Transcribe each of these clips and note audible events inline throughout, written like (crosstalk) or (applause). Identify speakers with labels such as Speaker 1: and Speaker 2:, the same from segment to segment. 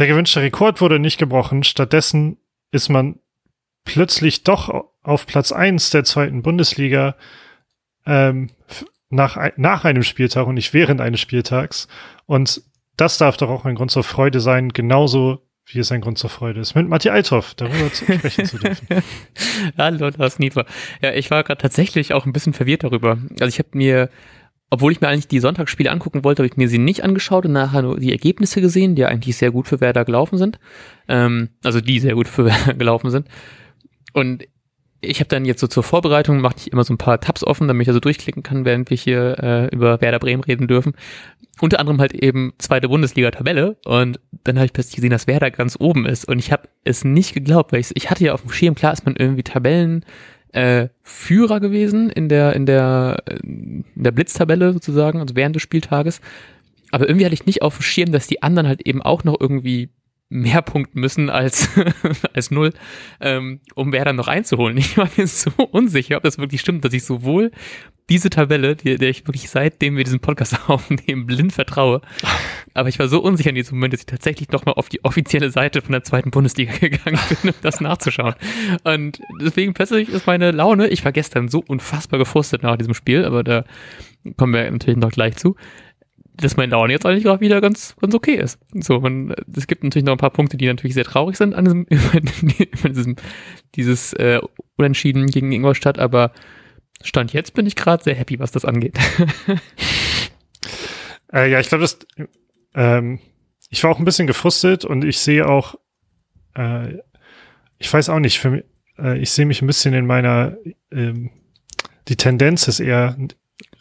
Speaker 1: der gewünschte Rekord wurde nicht gebrochen. Stattdessen ist man plötzlich doch auf Platz eins der zweiten Bundesliga ähm, nach, nach einem Spieltag und nicht während eines Spieltags. Und das darf doch auch ein Grund zur Freude sein, genauso wie es ein Grund zur Freude ist, mit Matti Althoff darüber zu sprechen zu dürfen. (laughs)
Speaker 2: Hallo, Lars Niefer. Ja, ich war gerade tatsächlich auch ein bisschen verwirrt darüber. Also ich habe mir, obwohl ich mir eigentlich die Sonntagsspiele angucken wollte, habe ich mir sie nicht angeschaut und nachher nur die Ergebnisse gesehen, die eigentlich sehr gut für Werder gelaufen sind. Ähm, also die sehr gut für (laughs) Werder gelaufen sind. Und ich habe dann jetzt so zur Vorbereitung, mache ich immer so ein paar Tabs offen, damit ich also durchklicken kann, während wir hier äh, über Werder Bremen reden dürfen. Unter anderem halt eben zweite Bundesliga-Tabelle und dann habe ich plötzlich gesehen, dass Werder ganz oben ist und ich habe es nicht geglaubt, weil ich, hatte ja auf dem Schirm, klar ist man irgendwie Tabellen äh, Führer gewesen in der in der in der Blitztabelle sozusagen, also während des Spieltages. Aber irgendwie hatte ich nicht auf dem Schirm, dass die anderen halt eben auch noch irgendwie mehr punkten müssen als, (laughs) als null, ähm, um Werder noch einzuholen. Ich war mir so unsicher, ob das wirklich stimmt, dass ich sowohl diese Tabelle, die, der ich wirklich seitdem wir diesen Podcast (laughs) aufnehmen, blind vertraue. Aber ich war so unsicher in diesem Moment, dass ich tatsächlich nochmal auf die offizielle Seite von der zweiten Bundesliga (laughs) gegangen bin, um das nachzuschauen. Und deswegen plötzlich ist meine Laune, ich war gestern so unfassbar gefrustet nach diesem Spiel, aber da kommen wir natürlich noch gleich zu dass mein Laune jetzt eigentlich gerade wieder ganz, ganz okay ist. So, man, es gibt natürlich noch ein paar Punkte, die natürlich sehr traurig sind an diesem, (laughs) diesem, dieses äh, Unentschieden gegen Ingolstadt, aber Stand jetzt bin ich gerade sehr happy, was das angeht. (laughs)
Speaker 1: äh, ja, ich glaube, das, ähm, ich war auch ein bisschen gefrustet und ich sehe auch, äh, ich weiß auch nicht, für mich, äh, ich sehe mich ein bisschen in meiner, ähm, die Tendenz ist eher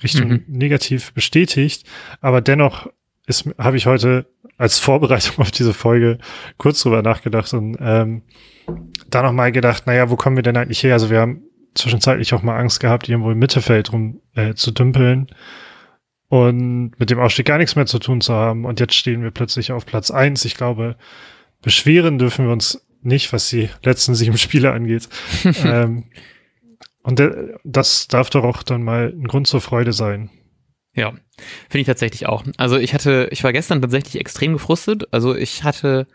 Speaker 1: Richtung mhm. negativ bestätigt. Aber dennoch habe ich heute als Vorbereitung (laughs) auf diese Folge kurz drüber nachgedacht und ähm, da nochmal gedacht, naja, wo kommen wir denn eigentlich her? Also wir haben zwischenzeitlich auch mal Angst gehabt, irgendwo im Mittelfeld rum äh, zu dümpeln und mit dem Aufstieg gar nichts mehr zu tun zu haben. Und jetzt stehen wir plötzlich auf Platz eins. Ich glaube, beschweren dürfen wir uns nicht, was die letzten sieben (laughs) Spiele angeht. (laughs) ähm, und das darf doch auch dann mal ein Grund zur Freude sein.
Speaker 2: Ja, finde ich tatsächlich auch. Also ich hatte, ich war gestern tatsächlich extrem gefrustet. Also ich hatte,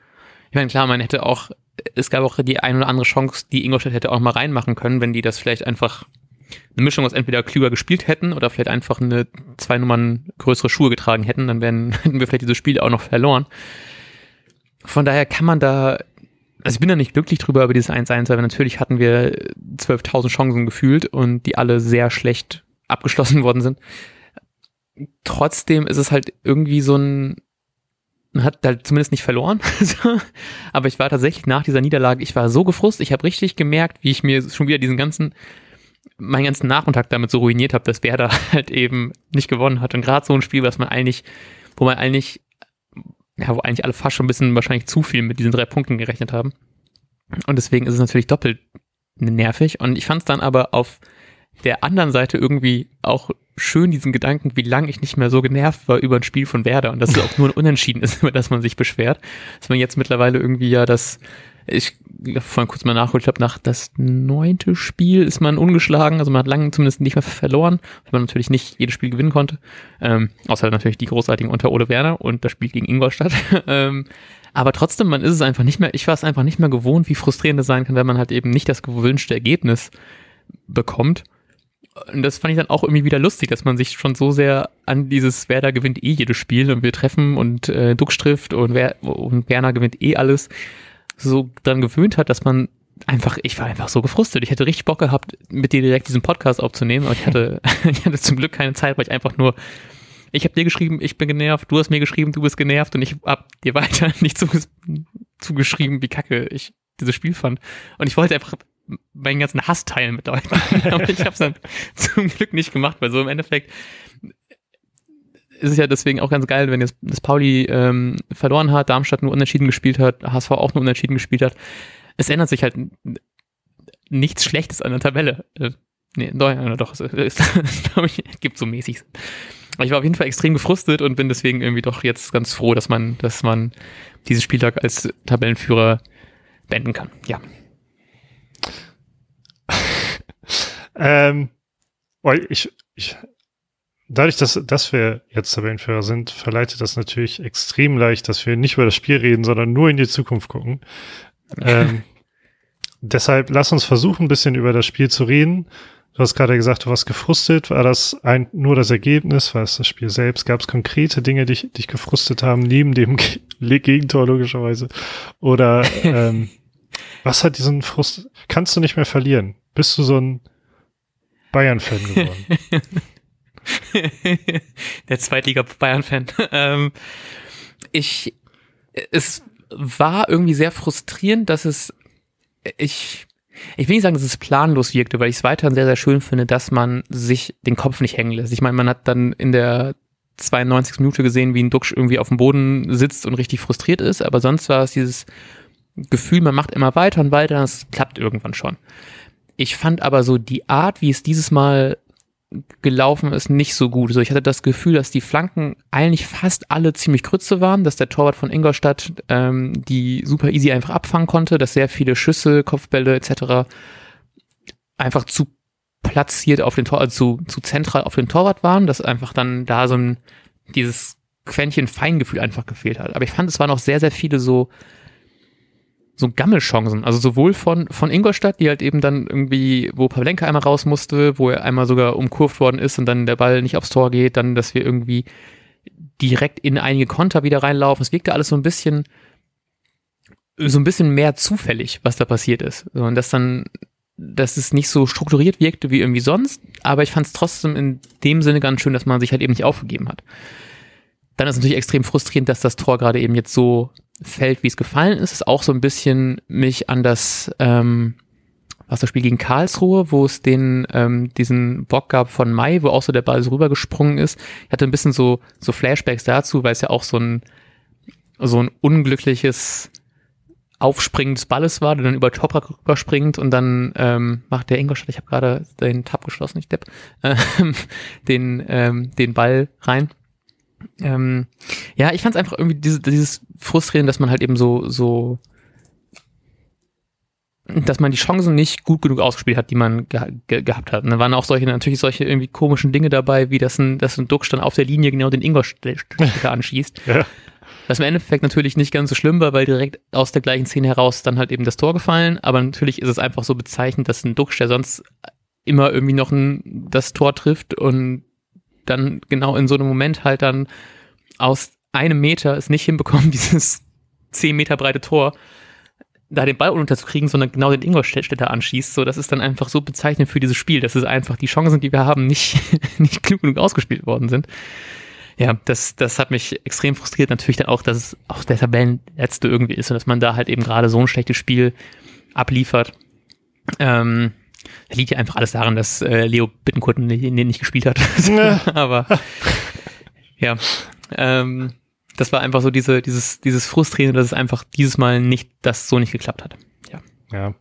Speaker 2: ich meine, klar, man hätte auch, es gab auch die ein oder andere Chance, die Ingolstadt hätte auch mal reinmachen können, wenn die das vielleicht einfach eine Mischung aus entweder klüger gespielt hätten oder vielleicht einfach eine zwei Nummern größere Schuhe getragen hätten, dann wären, (laughs) hätten wir vielleicht dieses Spiel auch noch verloren. Von daher kann man da also ich bin da nicht glücklich drüber über dieses 1-1, weil natürlich hatten wir 12.000 Chancen gefühlt und die alle sehr schlecht abgeschlossen (laughs) worden sind. Trotzdem ist es halt irgendwie so ein, man hat halt zumindest nicht verloren. (laughs) Aber ich war tatsächlich nach dieser Niederlage, ich war so gefrustet, ich habe richtig gemerkt, wie ich mir schon wieder diesen ganzen, meinen ganzen Nachmittag damit so ruiniert habe, dass Werder (laughs) halt eben nicht gewonnen hat. Und gerade so ein Spiel, was man eigentlich, wo man eigentlich ja, wo eigentlich alle fast schon ein bisschen wahrscheinlich zu viel mit diesen drei Punkten gerechnet haben. Und deswegen ist es natürlich doppelt nervig. Und ich fand es dann aber auf der anderen Seite irgendwie auch schön, diesen Gedanken, wie lange ich nicht mehr so genervt war über ein Spiel von Werder und dass es auch nur ein Unentschieden ist, (laughs) über das man sich beschwert. Dass man jetzt mittlerweile irgendwie ja das ich vorhin kurz mal nachgeholt, ich glaube, nach das neunte Spiel ist man ungeschlagen, also man hat lange zumindest nicht mehr verloren, weil man natürlich nicht jedes Spiel gewinnen konnte, ähm, außer natürlich die großartigen unter Ole Werner und das Spiel gegen Ingolstadt. (laughs) ähm, aber trotzdem, man ist es einfach nicht mehr, ich war es einfach nicht mehr gewohnt, wie frustrierend es sein kann, wenn man halt eben nicht das gewünschte Ergebnis bekommt. Und das fand ich dann auch irgendwie wieder lustig, dass man sich schon so sehr an dieses Werder gewinnt eh jedes Spiel und wir treffen und äh, Duxch trifft und, Wer und Werner gewinnt eh alles so dran gewöhnt hat, dass man einfach, ich war einfach so gefrustet. Ich hätte richtig Bock gehabt, mit dir direkt diesen Podcast aufzunehmen, aber ich hatte, (laughs) (laughs) ich hatte zum Glück keine Zeit, weil ich einfach nur, ich habe dir geschrieben, ich bin genervt, du hast mir geschrieben, du bist genervt und ich hab dir weiter (laughs) nicht zugeschrieben, wie kacke ich dieses Spiel fand. Und ich wollte einfach meinen ganzen Hass teilen mit euch. aber ich habe es dann zum Glück nicht gemacht, weil so im Endeffekt ist es ja deswegen auch ganz geil, wenn jetzt das Pauli ähm, verloren hat, Darmstadt nur unentschieden gespielt hat, HSV auch nur unentschieden gespielt hat. Es ändert sich halt nichts Schlechtes an der Tabelle. Äh, nee, doch, doch es, (laughs) es glaube ich, gibt so mäßig. Ich war auf jeden Fall extrem gefrustet und bin deswegen irgendwie doch jetzt ganz froh, dass man, dass man diesen Spieltag als Tabellenführer beenden kann. Ja. (laughs)
Speaker 1: ähm, ich, ich dadurch, dass, dass wir jetzt Tabellenführer sind, verleitet das natürlich extrem leicht, dass wir nicht über das Spiel reden, sondern nur in die Zukunft gucken. (laughs) ähm, deshalb lass uns versuchen, ein bisschen über das Spiel zu reden. Du hast gerade gesagt, du warst gefrustet. War das ein, nur das Ergebnis? War es das Spiel selbst? Gab es konkrete Dinge, die dich gefrustet haben, neben dem (laughs) Gegentor logischerweise? Oder ähm, (laughs) was hat diesen Frust? Kannst du nicht mehr verlieren? Bist du so ein Bayern-Fan geworden? (laughs)
Speaker 2: Der Zweitliga-Bayern-Fan. ähm, ich, es war irgendwie sehr frustrierend, dass es, ich, ich will nicht sagen, dass es planlos wirkte, weil ich es weiterhin sehr, sehr schön finde, dass man sich den Kopf nicht hängen lässt. Ich meine, man hat dann in der 92. Minute gesehen, wie ein Duxch irgendwie auf dem Boden sitzt und richtig frustriert ist, aber sonst war es dieses Gefühl, man macht immer weiter und weiter, es klappt irgendwann schon. Ich fand aber so die Art, wie es dieses Mal gelaufen ist, nicht so gut. Also ich hatte das Gefühl, dass die Flanken eigentlich fast alle ziemlich krütze waren, dass der Torwart von Ingolstadt ähm, die super easy einfach abfangen konnte, dass sehr viele Schüsse, Kopfbälle etc. einfach zu platziert auf den Tor, also zu, zu zentral auf den Torwart waren, dass einfach dann da so ein dieses Quäntchen Feingefühl einfach gefehlt hat. Aber ich fand, es waren auch sehr, sehr viele so so Gammelchancen. Also sowohl von, von Ingolstadt, die halt eben dann irgendwie, wo Pavlenka einmal raus musste, wo er einmal sogar umkurvt worden ist und dann der Ball nicht aufs Tor geht, dann, dass wir irgendwie direkt in einige Konter wieder reinlaufen. Es wirkte alles so ein bisschen, so ein bisschen mehr zufällig, was da passiert ist. Und das dann, dass es nicht so strukturiert wirkte wie irgendwie sonst, aber ich fand es trotzdem in dem Sinne ganz schön, dass man sich halt eben nicht aufgegeben hat. Dann ist es natürlich extrem frustrierend, dass das Tor gerade eben jetzt so fällt, wie es gefallen ist, ist auch so ein bisschen mich an das ähm, Wasserspiel gegen Karlsruhe, wo es den ähm, diesen Bock gab von Mai, wo auch so der Ball so rübergesprungen ist. Ich hatte ein bisschen so so Flashbacks dazu, weil es ja auch so ein so ein unglückliches Aufspringen des Balles war, der dann über Toprak rüberspringt und dann ähm, macht der Ingolstadt, ich habe gerade den Tab geschlossen, ich depp, (laughs) äh, den ähm, den Ball rein ähm, ja, ich fand es einfach irgendwie dieses, dieses frustrierend, dass man halt eben so, so, dass man die Chancen nicht gut genug ausgespielt hat, die man ge ge gehabt hat. Und da waren auch solche, natürlich solche irgendwie komischen Dinge dabei, wie dass ein, dass ein Duck dann auf der Linie genau den Ingolstädter anschießt. (laughs) ja. Was im Endeffekt natürlich nicht ganz so schlimm war, weil direkt aus der gleichen Szene heraus dann halt eben das Tor gefallen. Aber natürlich ist es einfach so bezeichnend, dass ein Duxch, der sonst immer irgendwie noch ein, das Tor trifft und dann genau in so einem Moment halt dann aus einem Meter es nicht hinbekommen, (laughs) dieses zehn Meter breite Tor da den Ball unterzukriegen, sondern genau den Ingolstädter anschießt. So, das ist dann einfach so bezeichnend für dieses Spiel, dass es einfach die Chancen, die wir haben, nicht, (laughs) nicht klug genug ausgespielt worden sind. Ja, das, das hat mich extrem frustriert. Natürlich dann auch, dass es auch der Tabellenletzte irgendwie ist und dass man da halt eben gerade so ein schlechtes Spiel abliefert. Ähm, da liegt ja einfach alles daran, dass äh, Leo Bittenkurt nicht, nicht gespielt hat. (laughs) Aber ja, ähm, das war einfach so diese, dieses, dieses Frustrierende, dass es einfach dieses Mal nicht, das so nicht geklappt hat. Ja.
Speaker 1: Ja.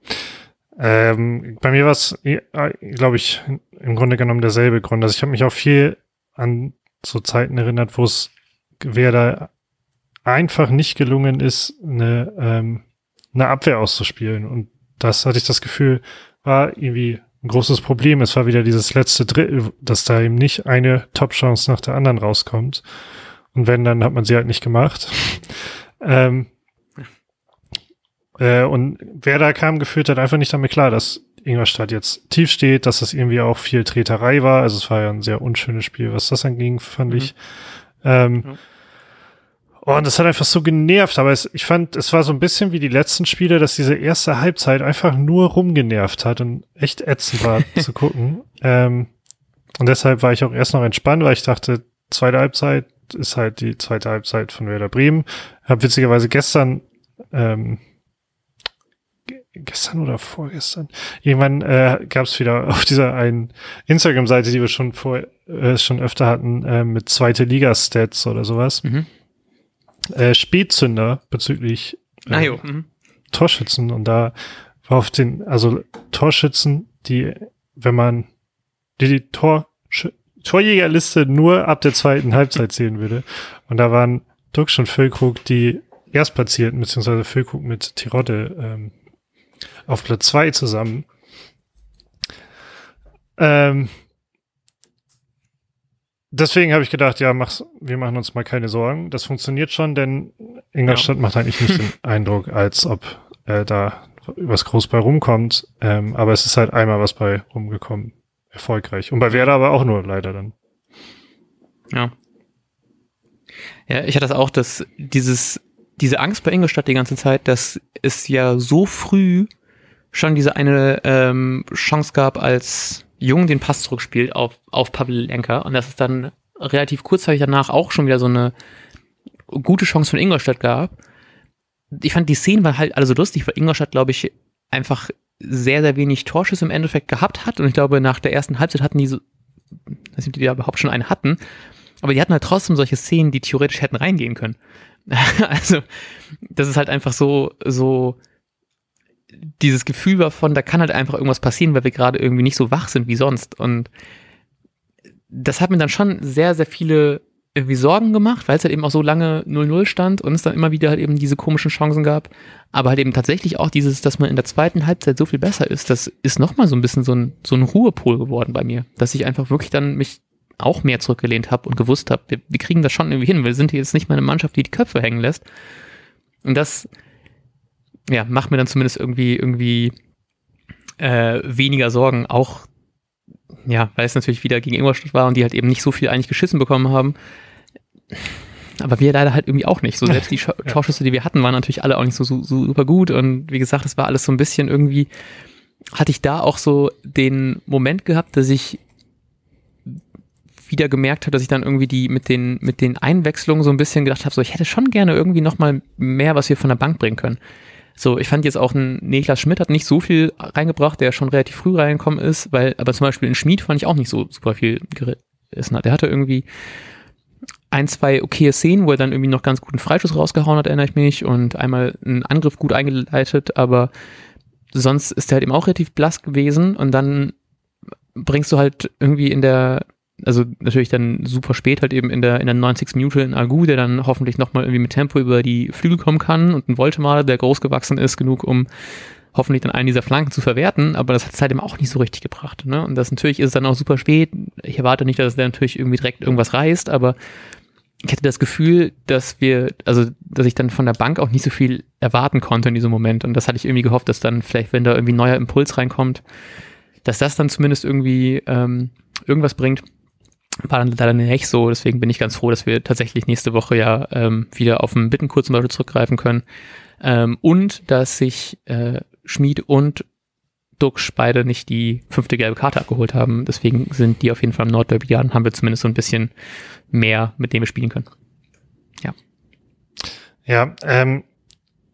Speaker 1: Ähm, bei mir war es, glaube ich, im Grunde genommen derselbe Grund. Also ich habe mich auch viel an so Zeiten erinnert, wo es wer da einfach nicht gelungen ist, eine, ähm, eine Abwehr auszuspielen. Und das hatte ich das Gefühl, war irgendwie ein großes Problem. Es war wieder dieses letzte Drittel, dass da eben nicht eine Top-Chance nach der anderen rauskommt. Und wenn, dann hat man sie halt nicht gemacht. (laughs) ähm, äh, und wer da kam, geführt hat einfach nicht damit klar, dass Ingolstadt jetzt tief steht, dass das irgendwie auch viel Treterei war. Also es war ja ein sehr unschönes Spiel, was das anging, fand mhm. ich. Ähm, ja. Oh, und das hat einfach so genervt, aber es, ich fand, es war so ein bisschen wie die letzten Spiele, dass diese erste Halbzeit einfach nur rumgenervt hat und echt ätzend war (laughs) zu gucken. Ähm, und deshalb war ich auch erst noch entspannt, weil ich dachte, zweite Halbzeit ist halt die zweite Halbzeit von Werder Bremen. Hab witzigerweise gestern, ähm, gestern oder vorgestern, irgendwann äh, gab es wieder (laughs) auf dieser einen Instagram-Seite, die wir schon vor äh, schon öfter hatten, äh, mit zweite Liga-Stats oder sowas. Mhm äh, Spätzünder bezüglich äh, ah, mhm. Torschützen und da war auf den, also Torschützen, die, wenn man die, die Tor, Torjägerliste nur ab der zweiten Halbzeit sehen würde. Und da waren Dux und Füllkrug die Erstplatzierten, beziehungsweise Füllkrug mit Tirode ähm, auf Platz zwei zusammen. Ähm, deswegen habe ich gedacht, ja, mach's, wir machen uns mal keine Sorgen. Das funktioniert schon, denn Ingolstadt ja. macht eigentlich nicht den (laughs) Eindruck, als ob äh, da was groß bei rumkommt. Ähm, aber es ist halt einmal was bei rumgekommen. Erfolgreich. Und bei Werder aber auch nur leider dann.
Speaker 2: Ja. Ja, ich hatte das auch, dass dieses, diese Angst bei Ingolstadt die ganze Zeit, dass es ja so früh schon diese eine ähm, Chance gab, als Jung den Pass zurückspielt auf, auf Pavel Lenker und dass es dann relativ kurzzeitig danach auch schon wieder so eine gute Chance von Ingolstadt gab. Ich fand die Szenen waren halt alle so lustig, weil Ingolstadt, glaube ich, einfach sehr, sehr wenig Torschüsse im Endeffekt gehabt hat und ich glaube, nach der ersten Halbzeit hatten die so, ob die da überhaupt schon einen hatten, aber die hatten halt trotzdem solche Szenen, die theoretisch hätten reingehen können. (laughs) also, das ist halt einfach so, so, dieses Gefühl war von, da kann halt einfach irgendwas passieren, weil wir gerade irgendwie nicht so wach sind wie sonst. Und das hat mir dann schon sehr, sehr viele irgendwie Sorgen gemacht, weil es halt eben auch so lange 0-0 stand und es dann immer wieder halt eben diese komischen Chancen gab. Aber halt eben tatsächlich auch dieses, dass man in der zweiten Halbzeit so viel besser ist, das ist nochmal so ein bisschen so ein, so ein Ruhepol geworden bei mir, dass ich einfach wirklich dann mich auch mehr zurückgelehnt habe und gewusst habe, wir, wir kriegen das schon irgendwie hin. Wir sind jetzt nicht mal eine Mannschaft, die die Köpfe hängen lässt. Und das, ja, macht mir dann zumindest irgendwie, irgendwie äh, weniger Sorgen. Auch, ja, weil es natürlich wieder gegen Ingolstadt war und die halt eben nicht so viel eigentlich geschissen bekommen haben. Aber wir leider halt irgendwie auch nicht. So selbst die Sch (laughs) ja. Torschüsse, die wir hatten, waren natürlich alle auch nicht so, so, so super gut. Und wie gesagt, es war alles so ein bisschen irgendwie, hatte ich da auch so den Moment gehabt, dass ich wieder gemerkt habe, dass ich dann irgendwie die mit den mit den Einwechslungen so ein bisschen gedacht habe, so ich hätte schon gerne irgendwie noch mal mehr, was wir von der Bank bringen können. So, ich fand jetzt auch ein Niklas Schmidt hat nicht so viel reingebracht, der schon relativ früh reingekommen ist, weil, aber zum Beispiel in Schmied fand ich auch nicht so super viel gerissen hat. Der hatte irgendwie ein, zwei okaye Szenen, wo er dann irgendwie noch ganz guten Freischuss rausgehauen hat, erinnere ich mich, und einmal einen Angriff gut eingeleitet, aber sonst ist er halt eben auch relativ blass gewesen und dann bringst du halt irgendwie in der also natürlich dann super spät halt eben in der, in der 90. Minute in Agu, der dann hoffentlich nochmal irgendwie mit Tempo über die Flügel kommen kann und ein Voltemade, der groß gewachsen ist, genug, um hoffentlich dann einen dieser Flanken zu verwerten, aber das hat es halt eben auch nicht so richtig gebracht. Ne? Und das natürlich ist es dann auch super spät. Ich erwarte nicht, dass der natürlich irgendwie direkt irgendwas reißt, aber ich hatte das Gefühl, dass wir, also dass ich dann von der Bank auch nicht so viel erwarten konnte in diesem Moment. Und das hatte ich irgendwie gehofft, dass dann vielleicht, wenn da irgendwie neuer Impuls reinkommt, dass das dann zumindest irgendwie ähm, irgendwas bringt war dann leider nicht so. Deswegen bin ich ganz froh, dass wir tatsächlich nächste Woche ja ähm, wieder auf den Bittenkurs zum Beispiel zurückgreifen können. Ähm, und dass sich äh, Schmied und Dux beide nicht die fünfte gelbe Karte abgeholt haben. Deswegen sind die auf jeden Fall im Nordderby ja, haben wir zumindest so ein bisschen mehr, mit dem wir spielen können. Ja.
Speaker 1: Ja, ähm,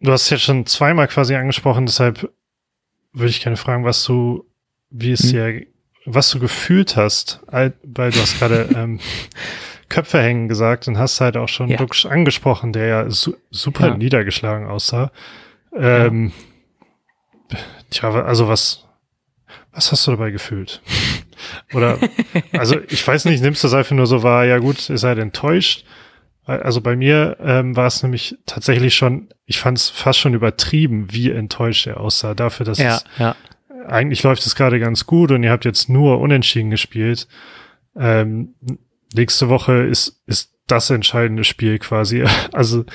Speaker 1: du hast es jetzt schon zweimal quasi angesprochen, deshalb würde ich gerne fragen, was du, wie es hm. Was du gefühlt hast, weil du hast gerade (laughs) ähm, Köpfe hängen gesagt und hast halt auch schon ja. Dux angesprochen, der ja su super ja. niedergeschlagen aussah. Ähm, ja. Tja, also was, was hast du dabei gefühlt? (laughs) Oder, also ich weiß nicht, nimmst du das einfach nur so wahr, ja gut, ihr seid enttäuscht. Also bei mir ähm, war es nämlich tatsächlich schon, ich fand es fast schon übertrieben, wie enttäuscht er aussah, dafür, dass ja, es ja eigentlich läuft es gerade ganz gut und ihr habt jetzt nur unentschieden gespielt. Ähm, nächste Woche ist, ist das entscheidende Spiel quasi. (laughs) Also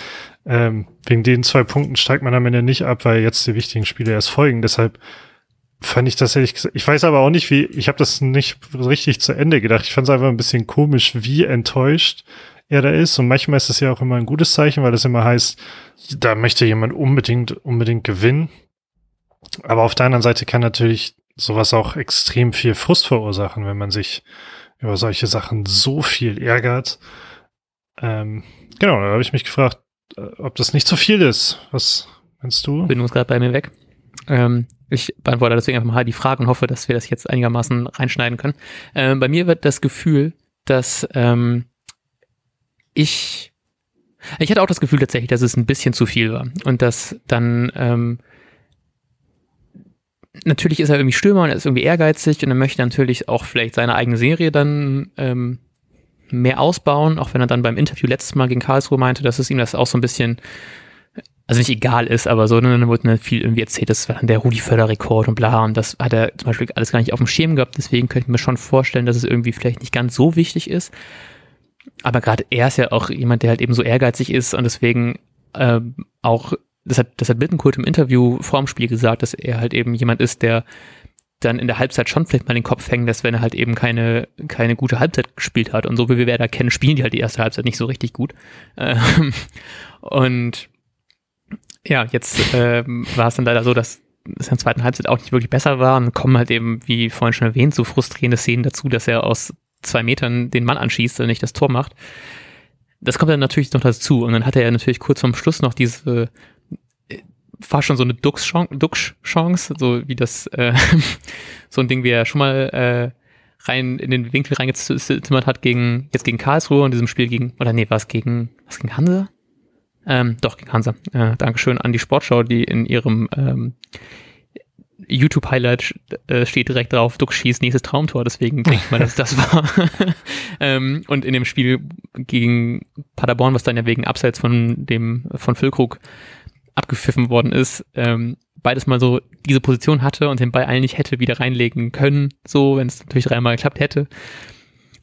Speaker 1: ähm, wegen den zwei Punkten steigt man am Ende nicht ab, weil jetzt die wichtigen Spiele erst folgen. Deshalb fand ich das ehrlich gesagt, ich weiß aber auch nicht, wie, ich habe das nicht richtig zu Ende gedacht. Ich fand es einfach ein bisschen komisch, wie enttäuscht er da ist. Und manchmal ist das ja auch immer ein gutes Zeichen, weil das immer heißt, da möchte jemand unbedingt, unbedingt gewinnen. Aber auf der anderen Seite kann natürlich sowas auch extrem viel Frust verursachen, wenn man sich über solche Sachen so viel ärgert. Ähm, genau, da habe ich mich gefragt, äh, ob das nicht zu viel ist. Was meinst du?
Speaker 2: Bin uns gerade bei mir weg. Ähm, ich beantworte deswegen einfach mal die Frage und hoffe, dass wir das jetzt einigermaßen reinschneiden können. Ähm, bei mir wird das Gefühl, dass ähm, ich ich hatte auch das Gefühl tatsächlich, dass es ein bisschen zu viel war und dass dann ähm, natürlich ist er irgendwie Stürmer und er ist irgendwie ehrgeizig und er möchte natürlich auch vielleicht seine eigene Serie dann ähm, mehr ausbauen, auch wenn er dann beim Interview letztes Mal gegen Karlsruhe meinte, dass es ihm das auch so ein bisschen, also nicht egal ist, aber so, dann wurde dann viel irgendwie erzählt, das war dann der Rudi Förder-Rekord und bla und das hat er zum Beispiel alles gar nicht auf dem Schirm gehabt, deswegen könnte ich mir schon vorstellen, dass es irgendwie vielleicht nicht ganz so wichtig ist. aber gerade er ist ja auch jemand, der halt eben so ehrgeizig ist und deswegen ähm, auch, das hat, das hat Bittenkult im Interview vorm Spiel gesagt, dass er halt eben jemand ist, der dann in der Halbzeit schon vielleicht mal den Kopf hängen lässt, wenn er halt eben keine, keine gute Halbzeit gespielt hat. Und so wie wir Werder kennen, spielen die halt die erste Halbzeit nicht so richtig gut. Ähm, (laughs) und ja, jetzt ähm, war es dann leider so, dass es in der zweiten Halbzeit auch nicht wirklich besser war und kommen halt eben, wie vorhin schon erwähnt, so frustrierende Szenen dazu, dass er aus zwei Metern den Mann anschießt und nicht das Tor macht. Das kommt dann natürlich noch dazu und dann hat er ja natürlich kurz vorm Schluss noch diese war schon so eine Duxch-Chance, so wie das, äh, (laughs) so ein Ding, wie er schon mal äh, rein in den Winkel reingezimmert hat gegen, jetzt gegen Karlsruhe und diesem Spiel gegen, oder nee, war es gegen, was gegen Hansa? Ähm, doch, gegen Hansa. Äh, Dankeschön an die Sportschau, die in ihrem ähm, YouTube-Highlight äh, steht direkt drauf, Duck schießt nächstes Traumtor, deswegen denke ich mal, dass das war. (laughs) ähm, und in dem Spiel gegen Paderborn, was dann ja wegen Abseits von dem, von Füllkrug abgepfiffen worden ist, ähm, beides mal so diese Position hatte und den Ball eigentlich hätte wieder reinlegen können, so, wenn es natürlich dreimal geklappt hätte.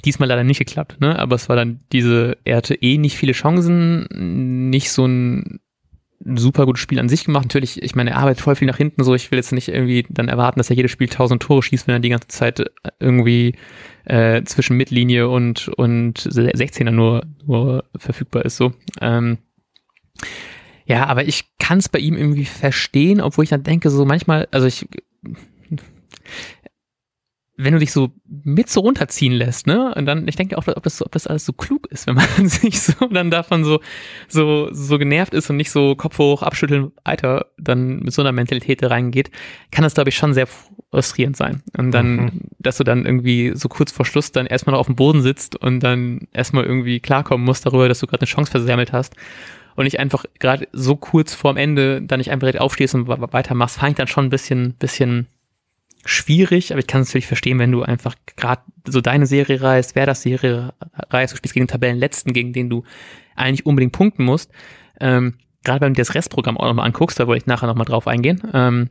Speaker 2: Diesmal leider nicht geklappt, ne? Aber es war dann diese, er hatte eh nicht viele Chancen, nicht so ein super gutes Spiel an sich gemacht. Natürlich, ich meine, er arbeitet voll viel nach hinten, so ich will jetzt nicht irgendwie dann erwarten, dass er jedes Spiel tausend Tore schießt, wenn er die ganze Zeit irgendwie äh, zwischen Mittellinie und, und 16er nur, nur verfügbar ist. so. Ähm, ja, aber ich kann es bei ihm irgendwie verstehen, obwohl ich dann denke, so manchmal, also ich, wenn du dich so mit so runterziehen lässt, ne? Und dann, ich denke auch, ob das, ob das alles so klug ist, wenn man (laughs) sich so dann davon so, so, so genervt ist und nicht so Kopf hoch, abschütteln, weiter, dann mit so einer Mentalität reingeht, kann das, glaube ich, schon sehr frustrierend sein. Und dann, mhm. dass du dann irgendwie so kurz vor Schluss dann erstmal noch auf dem Boden sitzt und dann erstmal irgendwie klarkommen musst darüber, dass du gerade eine Chance versammelt hast und nicht einfach gerade so kurz vorm Ende dann nicht einfach direkt aufstehst und weitermachst, fand ich dann schon ein bisschen, bisschen schwierig, aber ich kann es natürlich verstehen, wenn du einfach gerade so deine Serie reist, wer das Serie reist, du spielst gegen den Tabellenletzten, gegen den du eigentlich unbedingt punkten musst. Ähm, gerade wenn du dir das Restprogramm auch nochmal anguckst, da wollte ich nachher nochmal drauf eingehen. Ähm,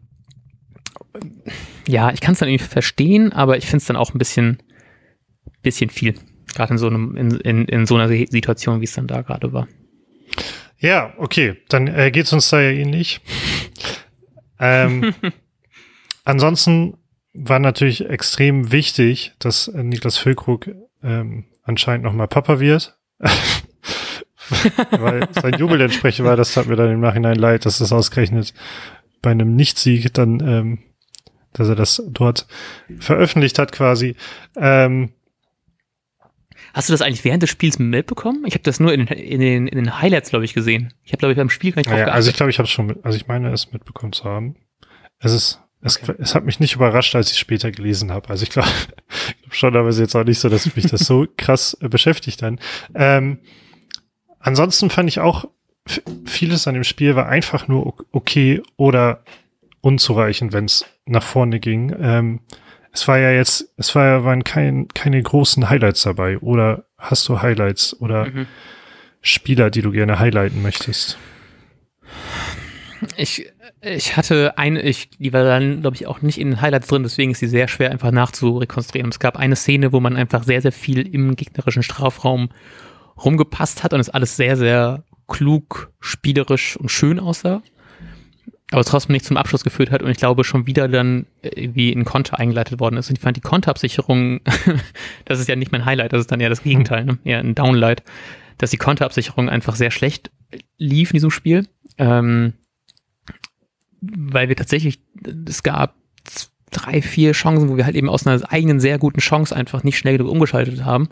Speaker 2: ja, ich kann es dann irgendwie verstehen, aber ich finde es dann auch ein bisschen, bisschen viel. Gerade in so einem, in, in, in so einer Situation, wie es dann da gerade war.
Speaker 1: Ja, okay, dann äh, geht es uns da ja ähnlich. (laughs) ähm, ansonsten war natürlich extrem wichtig, dass äh, Niklas Füllkrug ähm, anscheinend nochmal Papa wird. (laughs) Weil sein Jubel entsprechend war, das tat mir dann im Nachhinein leid, dass das ausgerechnet bei einem Nichtsieg dann, ähm, dass er das dort veröffentlicht hat quasi. Ähm,
Speaker 2: Hast du das eigentlich während des Spiels mitbekommen? Ich habe das nur in, in, den, in den Highlights, glaube ich, gesehen. Ich habe, glaube ich, beim Spiel gar nicht
Speaker 1: drauf ja, Also ich glaube, ich habe schon, also ich meine, es mitbekommen zu haben. Es ist, es, okay. es hat mich nicht überrascht, als ich später gelesen habe. Also ich glaube (laughs) glaub schon, aber es ist jetzt auch nicht so, dass mich das so (laughs) krass äh, beschäftigt dann. Ähm, ansonsten fand ich auch, vieles an dem Spiel war einfach nur okay oder unzureichend, wenn es nach vorne ging. Ähm, es war ja jetzt, es war ja, waren kein, keine großen Highlights dabei. Oder hast du Highlights oder mhm. Spieler, die du gerne highlighten möchtest?
Speaker 2: Ich, ich hatte eine, ich, die war dann, glaube ich, auch nicht in den Highlights drin, deswegen ist sie sehr schwer einfach nachzurekonstruieren. Es gab eine Szene, wo man einfach sehr, sehr viel im gegnerischen Strafraum rumgepasst hat und es alles sehr, sehr klug, spielerisch und schön aussah aber trotzdem nicht zum Abschluss geführt hat und ich glaube schon wieder dann wie ein Konter eingeleitet worden ist. Und ich fand die Konterabsicherung, (laughs) das ist ja nicht mein Highlight, das ist dann eher das Gegenteil, ne? eher ein Downlight, dass die Konterabsicherung einfach sehr schlecht lief in diesem Spiel. Ähm, weil wir tatsächlich, es gab drei, vier Chancen, wo wir halt eben aus einer eigenen sehr guten Chance einfach nicht schnell genug umgeschaltet haben.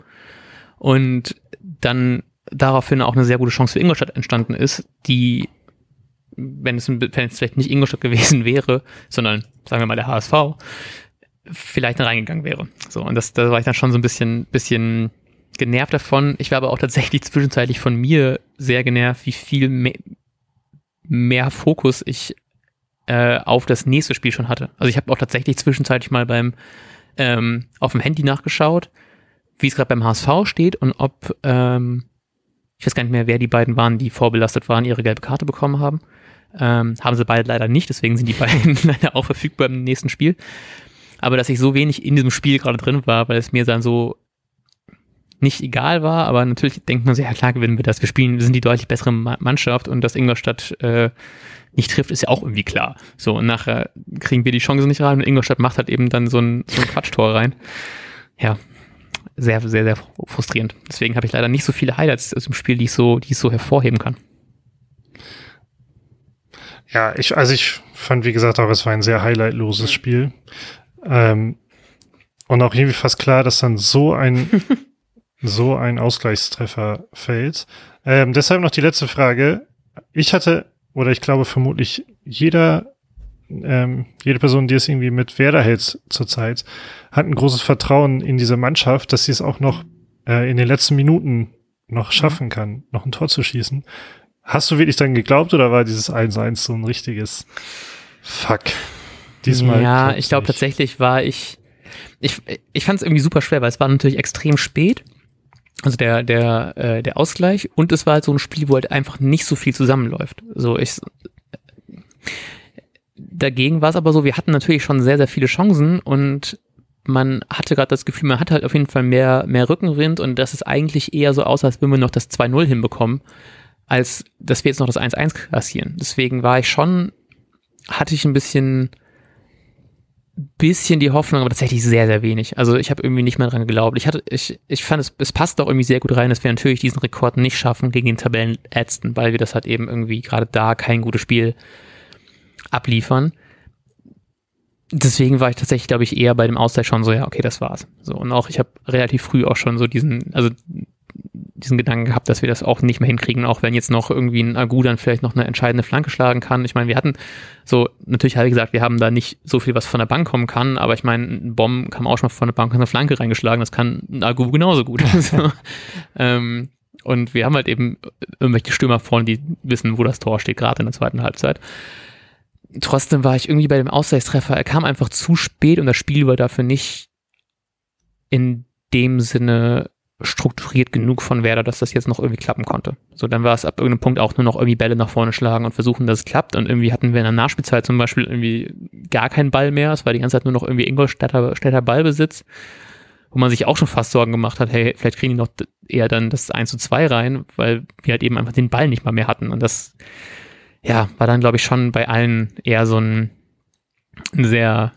Speaker 2: Und dann daraufhin auch eine sehr gute Chance für Ingolstadt entstanden ist, die wenn es, wenn es vielleicht nicht Ingolstadt gewesen (laughs) wäre, sondern sagen wir mal der HSV, vielleicht reingegangen wäre. So, und das, da war ich dann schon so ein bisschen, bisschen genervt davon. Ich war aber auch tatsächlich (laughs) zwischenzeitlich von mir sehr genervt, wie viel mehr, mehr Fokus ich äh, auf das nächste Spiel schon hatte. Also ich habe auch tatsächlich zwischenzeitlich mal beim ähm, auf dem Handy nachgeschaut, wie es gerade beim HSV steht und ob ähm, ich weiß gar nicht mehr, wer die beiden waren, die vorbelastet waren, ihre gelbe Karte bekommen haben. Ähm, haben sie beide leider nicht, deswegen sind die beiden (laughs) leider auch verfügbar im nächsten Spiel. Aber dass ich so wenig in diesem Spiel gerade drin war, weil es mir dann so nicht egal war, aber natürlich denkt man sich, ja klar gewinnen wir das. Wir spielen, wir sind die deutlich bessere Mannschaft und dass Ingolstadt äh, nicht trifft, ist ja auch irgendwie klar. So, und nachher kriegen wir die Chance nicht rein und Ingolstadt macht halt eben dann so ein, so ein Quatschtor rein. Ja, sehr, sehr, sehr frustrierend. Deswegen habe ich leider nicht so viele Highlights aus dem Spiel, die ich so, die ich so hervorheben kann.
Speaker 1: Ja, ich, also ich fand, wie gesagt, auch es war ein sehr highlightloses Spiel. Ähm, und auch irgendwie fast klar, dass dann so ein, (laughs) so ein Ausgleichstreffer fällt. Ähm, deshalb noch die letzte Frage. Ich hatte, oder ich glaube vermutlich jeder, ähm, jede Person, die es irgendwie mit Werder hält zurzeit, hat ein großes Vertrauen in diese Mannschaft, dass sie es auch noch äh, in den letzten Minuten noch schaffen kann, noch ein Tor zu schießen. Hast du wirklich dann geglaubt oder war dieses 1-1 so ein richtiges Fuck?
Speaker 2: Diesmal. Ja, ich glaube tatsächlich war ich, ich, ich fand es irgendwie super schwer, weil es war natürlich extrem spät. Also der, der, äh, der Ausgleich und es war halt so ein Spiel, wo halt einfach nicht so viel zusammenläuft. So, ich, dagegen war es aber so, wir hatten natürlich schon sehr, sehr viele Chancen und man hatte gerade das Gefühl, man hat halt auf jeden Fall mehr, mehr Rückenwind und das ist eigentlich eher so aus, als wenn wir noch das 2-0 hinbekommen als dass wir jetzt noch das 1-1 kassieren. Deswegen war ich schon, hatte ich ein bisschen, bisschen die Hoffnung, aber tatsächlich sehr, sehr wenig. Also ich habe irgendwie nicht mehr dran geglaubt. Ich hatte, ich, ich fand es, es passt auch irgendwie sehr gut rein, dass wir natürlich diesen Rekord nicht schaffen gegen den Tabellenätzten, weil wir das halt eben irgendwie gerade da kein gutes Spiel abliefern. Deswegen war ich tatsächlich, glaube ich, eher bei dem Ausgleich schon so, ja, okay, das war's. So, und auch, ich habe relativ früh auch schon so diesen, also diesen Gedanken gehabt, dass wir das auch nicht mehr hinkriegen, auch wenn jetzt noch irgendwie ein Agu dann vielleicht noch eine entscheidende Flanke schlagen kann. Ich meine, wir hatten so, natürlich habe ich gesagt, wir haben da nicht so viel, was von der Bank kommen kann, aber ich meine, ein Bomb kann auch schon mal von der Bank eine Flanke reingeschlagen, das kann ein Agu genauso gut. (laughs) so. ähm, und wir haben halt eben irgendwelche Stürmer vorne, die wissen, wo das Tor steht, gerade in der zweiten Halbzeit. Trotzdem war ich irgendwie bei dem Ausgleichstreffer, er kam einfach zu spät und das Spiel war dafür nicht in dem Sinne strukturiert genug von Werder, dass das jetzt noch irgendwie klappen konnte. So, dann war es ab irgendeinem Punkt auch nur noch irgendwie Bälle nach vorne schlagen und versuchen, dass es klappt. Und irgendwie hatten wir in der Nachspielzeit zum Beispiel irgendwie gar keinen Ball mehr. Es war die ganze Zeit nur noch irgendwie Ingolstädter Städter Ballbesitz, wo man sich auch schon fast Sorgen gemacht hat, hey, vielleicht kriegen die noch eher dann das 1 zu 2 rein, weil wir halt eben einfach den Ball nicht mal mehr hatten. Und das, ja, war dann, glaube ich, schon bei allen eher so ein, ein sehr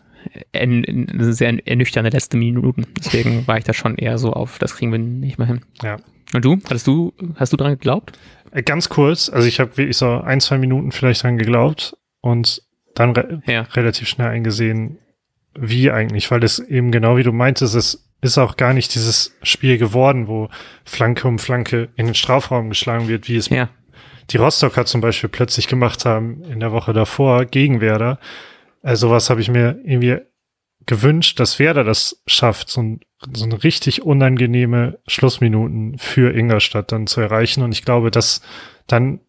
Speaker 2: sehr ernüchternde letzte Minuten. Deswegen war ich da schon eher so auf, das kriegen wir nicht mehr hin.
Speaker 1: Ja.
Speaker 2: Und du? Hattest du, hast du dran geglaubt?
Speaker 1: Äh, ganz kurz, also ich habe wirklich so ein, zwei Minuten vielleicht dran geglaubt und dann re ja. relativ schnell eingesehen, wie eigentlich, weil das eben genau wie du meintest, es ist auch gar nicht dieses Spiel geworden, wo Flanke um Flanke in den Strafraum geschlagen wird, wie es ja. die Rostocker zum Beispiel plötzlich gemacht haben in der Woche davor gegen Werder, also was habe ich mir irgendwie gewünscht, dass Werder das schafft, so, ein, so eine richtig unangenehme Schlussminuten für Ingolstadt dann zu erreichen. Und ich glaube, dass dann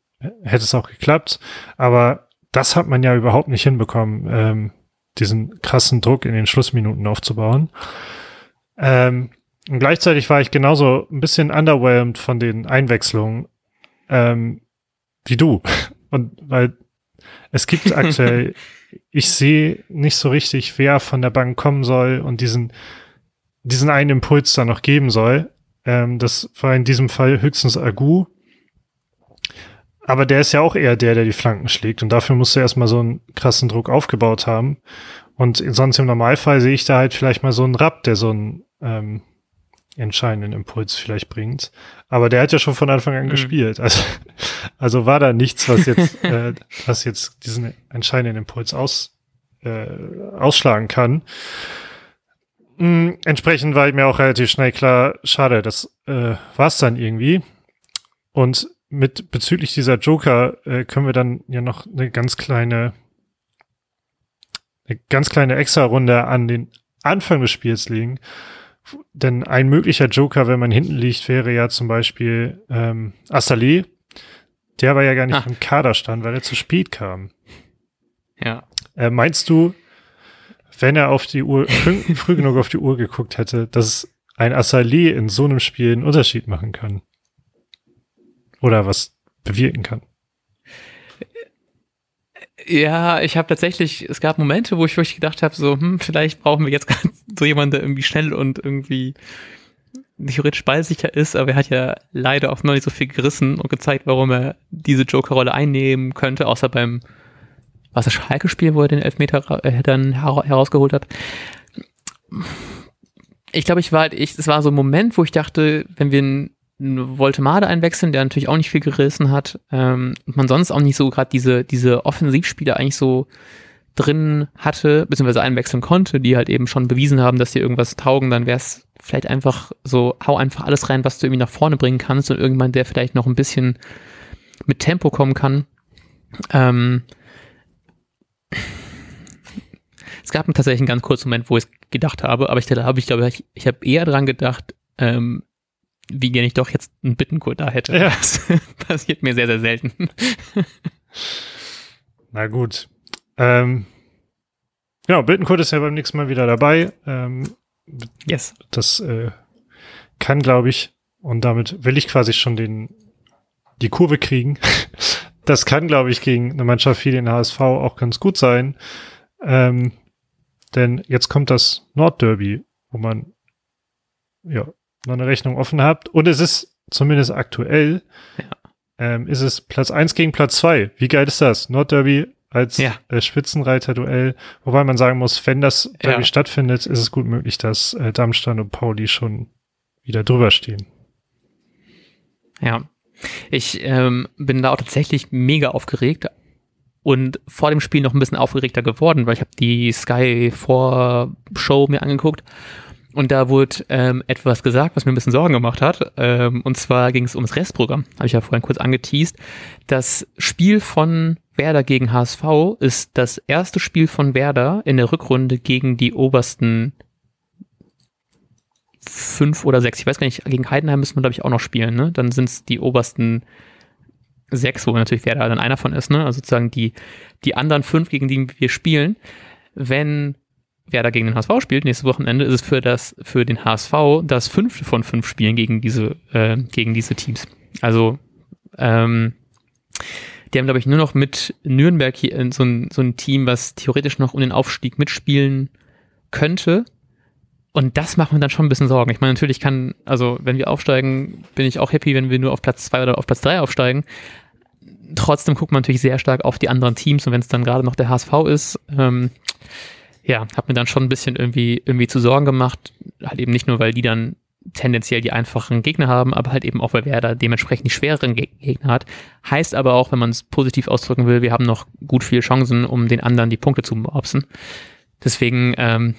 Speaker 1: hätte es auch geklappt. Aber das hat man ja überhaupt nicht hinbekommen, ähm, diesen krassen Druck in den Schlussminuten aufzubauen. Ähm, und gleichzeitig war ich genauso ein bisschen underwhelmed von den Einwechslungen ähm, wie du. (laughs) Und weil es gibt (laughs) aktuell ich sehe nicht so richtig, wer von der Bank kommen soll und diesen, diesen einen Impuls da noch geben soll. Ähm, das war in diesem Fall höchstens Agu. Aber der ist ja auch eher der, der die Flanken schlägt. Und dafür musst du erstmal so einen krassen Druck aufgebaut haben. Und sonst im Normalfall sehe ich da halt vielleicht mal so einen Rapp, der so einen ähm, entscheidenden Impuls vielleicht bringt. Aber der hat ja schon von Anfang an mhm. gespielt. Also, also war da nichts, was jetzt, (laughs) äh, was jetzt diesen entscheidenden Impuls aus, äh, ausschlagen kann. Mhm, entsprechend war mir auch relativ schnell klar, schade, das äh, war es dann irgendwie. Und mit bezüglich dieser Joker äh, können wir dann ja noch eine ganz kleine, eine ganz kleine Extra-Runde an den Anfang des Spiels legen. Denn ein möglicher Joker, wenn man hinten liegt, wäre ja zum Beispiel ähm, Assalé. Der war ja gar nicht ah. im Kader stand, weil er zu spät kam.
Speaker 2: Ja.
Speaker 1: Äh, meinst du, wenn er auf die Uhr, früh, (laughs) früh genug auf die Uhr geguckt hätte, dass ein Assalé in so einem Spiel einen Unterschied machen kann? Oder was bewirken kann?
Speaker 2: Ja, ich habe tatsächlich, es gab Momente, wo ich wirklich gedacht habe, so, hm, vielleicht brauchen wir jetzt (laughs) so jemanden, der irgendwie schnell und irgendwie theoretisch ballsicher ist, aber er hat ja leider auch noch nicht so viel gerissen und gezeigt, warum er diese Joker-Rolle einnehmen könnte, außer beim, was das Schalke-Spiel, wo er den Elfmeter äh, dann herausgeholt hat. Ich glaube, ich war halt, ich, es war so ein Moment, wo ich dachte, wenn wir einen Voltemade einwechseln, der natürlich auch nicht viel gerissen hat, ähm, und man sonst auch nicht so gerade diese, diese Offensivspieler eigentlich so drin hatte, beziehungsweise einwechseln konnte, die halt eben schon bewiesen haben, dass sie irgendwas taugen, dann wäre es vielleicht einfach so, hau einfach alles rein, was du irgendwie nach vorne bringen kannst und irgendwann, der vielleicht noch ein bisschen mit Tempo kommen kann. Ähm, es gab tatsächlich einen ganz kurzen Moment, wo ich gedacht habe, aber ich habe, ich glaube, ich, ich habe eher dran gedacht, ähm, wie gerne ich doch jetzt einen Bittencode da hätte. Ja. (laughs) Das passiert mir sehr, sehr selten.
Speaker 1: Na gut. Ähm, genau, Bittencode ist ja beim nächsten Mal wieder dabei. Ähm,
Speaker 2: yes.
Speaker 1: Das äh, kann, glaube ich, und damit will ich quasi schon den, die Kurve kriegen. (laughs) das kann, glaube ich, gegen eine Mannschaft wie den HSV auch ganz gut sein. Ähm, denn jetzt kommt das Nordderby, wo man ja noch eine Rechnung offen hat. Und es ist zumindest aktuell, ja. ähm, ist es Platz eins gegen Platz zwei. Wie geil ist das? Nordderby als ja. äh, Spitzenreiter-Duell. Wobei man sagen muss, wenn das Derby ja. stattfindet, ist es gut möglich, dass äh, Darmstadt und Pauli schon wieder drüber stehen.
Speaker 2: Ja. Ich ähm, bin da auch tatsächlich mega aufgeregt und vor dem Spiel noch ein bisschen aufgeregter geworden, weil ich habe die Sky Show mir angeguckt und da wurde ähm, etwas gesagt, was mir ein bisschen Sorgen gemacht hat. Ähm, und zwar ging es ums Restprogramm. Habe ich ja vorhin kurz angeteased. Das Spiel von Werder gegen HSV ist das erste Spiel von Werder in der Rückrunde gegen die obersten fünf oder sechs. Ich weiß gar nicht, gegen Heidenheim müssen wir, glaube ich, auch noch spielen. Ne? Dann sind es die obersten sechs, wo natürlich Werder dann einer von ist. Ne? Also sozusagen die, die anderen fünf, gegen die wir spielen. Wenn Werder gegen den HSV spielt, nächstes Wochenende, ist es für, das, für den HSV das fünfte von fünf Spielen gegen diese, äh, gegen diese Teams. Also, ähm, die haben, glaube ich, nur noch mit Nürnberg hier äh, so ein, so ein Team, was theoretisch noch um den Aufstieg mitspielen könnte. Und das macht mir dann schon ein bisschen Sorgen. Ich meine, natürlich kann, also wenn wir aufsteigen, bin ich auch happy, wenn wir nur auf Platz zwei oder auf Platz drei aufsteigen. Trotzdem guckt man natürlich sehr stark auf die anderen Teams und wenn es dann gerade noch der HSV ist, ähm, ja, hat mir dann schon ein bisschen irgendwie, irgendwie zu Sorgen gemacht. Halt eben nicht nur, weil die dann tendenziell die einfachen Gegner haben, aber halt eben auch, weil Werder dementsprechend die schwereren Gegner hat. Heißt aber auch, wenn man es positiv ausdrücken will, wir haben noch gut viele Chancen, um den anderen die Punkte zu mopsen. Deswegen ähm,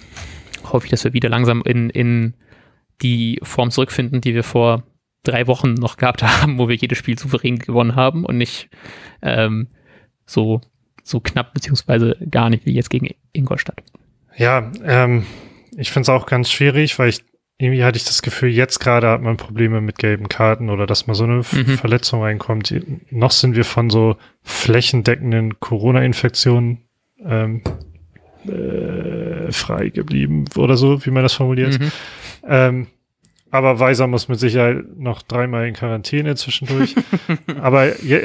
Speaker 2: hoffe ich, dass wir wieder langsam in, in die Form zurückfinden, die wir vor drei Wochen noch gehabt (laughs) haben, wo wir jedes Spiel souverän gewonnen haben und nicht ähm, so so knapp beziehungsweise gar nicht wie jetzt gegen Ingolstadt.
Speaker 1: Ja, ähm, ich finde es auch ganz schwierig, weil ich irgendwie hatte ich das Gefühl, jetzt gerade hat man Probleme mit gelben Karten oder dass mal so eine mhm. Verletzung reinkommt. Noch sind wir von so flächendeckenden Corona-Infektionen ähm, äh, frei geblieben oder so, wie man das formuliert. Mhm. Ähm, aber Weiser muss mit Sicherheit noch dreimal in Quarantäne zwischendurch. (laughs) aber je,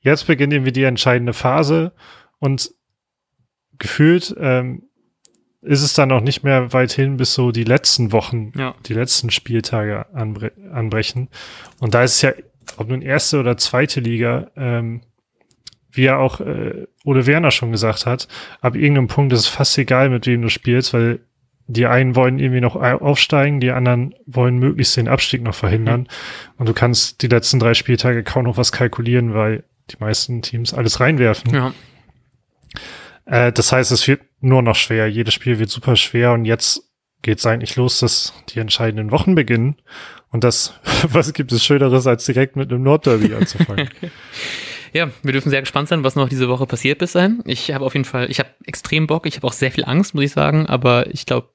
Speaker 1: jetzt beginnt irgendwie die entscheidende Phase und gefühlt ähm, ist es dann auch nicht mehr weit hin, bis so die letzten Wochen, ja. die letzten Spieltage anbre anbrechen. Und da ist es ja, ob nun erste oder zweite Liga, ähm, wie ja auch äh, Ole Werner schon gesagt hat, ab irgendeinem Punkt ist es fast egal, mit wem du spielst, weil die einen wollen irgendwie noch aufsteigen, die anderen wollen möglichst den Abstieg noch verhindern. Mhm. Und du kannst die letzten drei Spieltage kaum noch was kalkulieren, weil die meisten Teams alles reinwerfen. Ja. Äh, das heißt, es wird nur noch schwer. Jedes Spiel wird super schwer und jetzt geht es eigentlich los, dass die entscheidenden Wochen beginnen. Und das, (laughs) was gibt es Schöneres, als direkt mit einem Nordderby (laughs) anzufangen?
Speaker 2: ja, wir dürfen sehr gespannt sein, was noch diese Woche passiert bis dahin. Ich habe auf jeden Fall, ich habe extrem Bock, ich habe auch sehr viel Angst, muss ich sagen, aber ich glaube,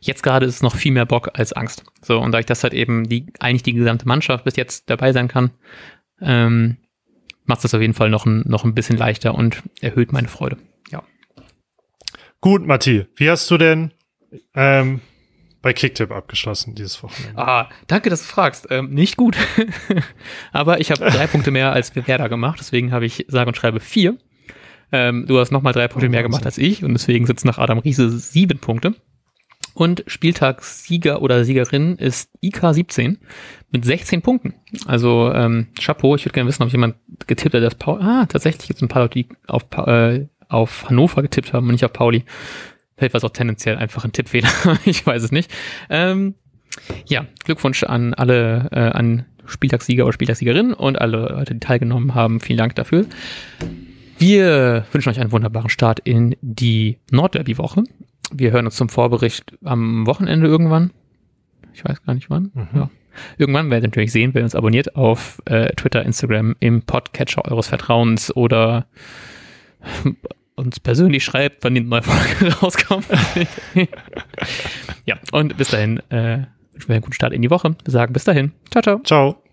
Speaker 2: jetzt gerade ist es noch viel mehr Bock als Angst. So, und da ich das halt eben die, eigentlich die gesamte Mannschaft bis jetzt dabei sein kann, ähm, macht es auf jeden Fall noch ein, noch ein bisschen leichter und erhöht meine Freude. Ja.
Speaker 1: Gut, Matti, wie hast du denn ähm, bei Kicktip abgeschlossen dieses Wochenende?
Speaker 2: Ah, danke, dass du fragst. Ähm, nicht gut. (laughs) Aber ich habe drei Punkte mehr als Werder gemacht, deswegen habe ich sage und schreibe vier. Ähm, du hast nochmal drei Punkte oh, mehr gemacht als ich und deswegen sitzt nach Adam Riese sieben Punkte. Und Spieltagssieger oder Siegerin ist IK17 mit 16 Punkten. Also ähm, Chapeau, ich würde gerne wissen, ob jemand getippt hat, dass Paul. Ah, tatsächlich gibt ein paar Leute, die auf, äh, auf Hannover getippt haben und nicht auf Pauli. Vielleicht war es auch tendenziell einfach ein Tippfehler. (laughs) ich weiß es nicht. Ähm, ja, Glückwunsch an alle, äh, an Spieltagssieger oder Spieltagssiegerin und alle Leute, die teilgenommen haben. Vielen Dank dafür. Wir wünschen euch einen wunderbaren Start in die Nordderby-Woche. Wir hören uns zum Vorbericht am Wochenende irgendwann. Ich weiß gar nicht wann. Mhm. Ja. Irgendwann werdet ihr natürlich sehen, wer uns abonniert auf äh, Twitter, Instagram, im Podcatcher eures Vertrauens oder uns persönlich schreibt, wann die neue Folge (laughs) rauskommt. ja, und bis dahin äh, wünschen wir einen guten Start in die Woche. Wir sagen bis dahin. Ciao, ciao.
Speaker 1: Ciao.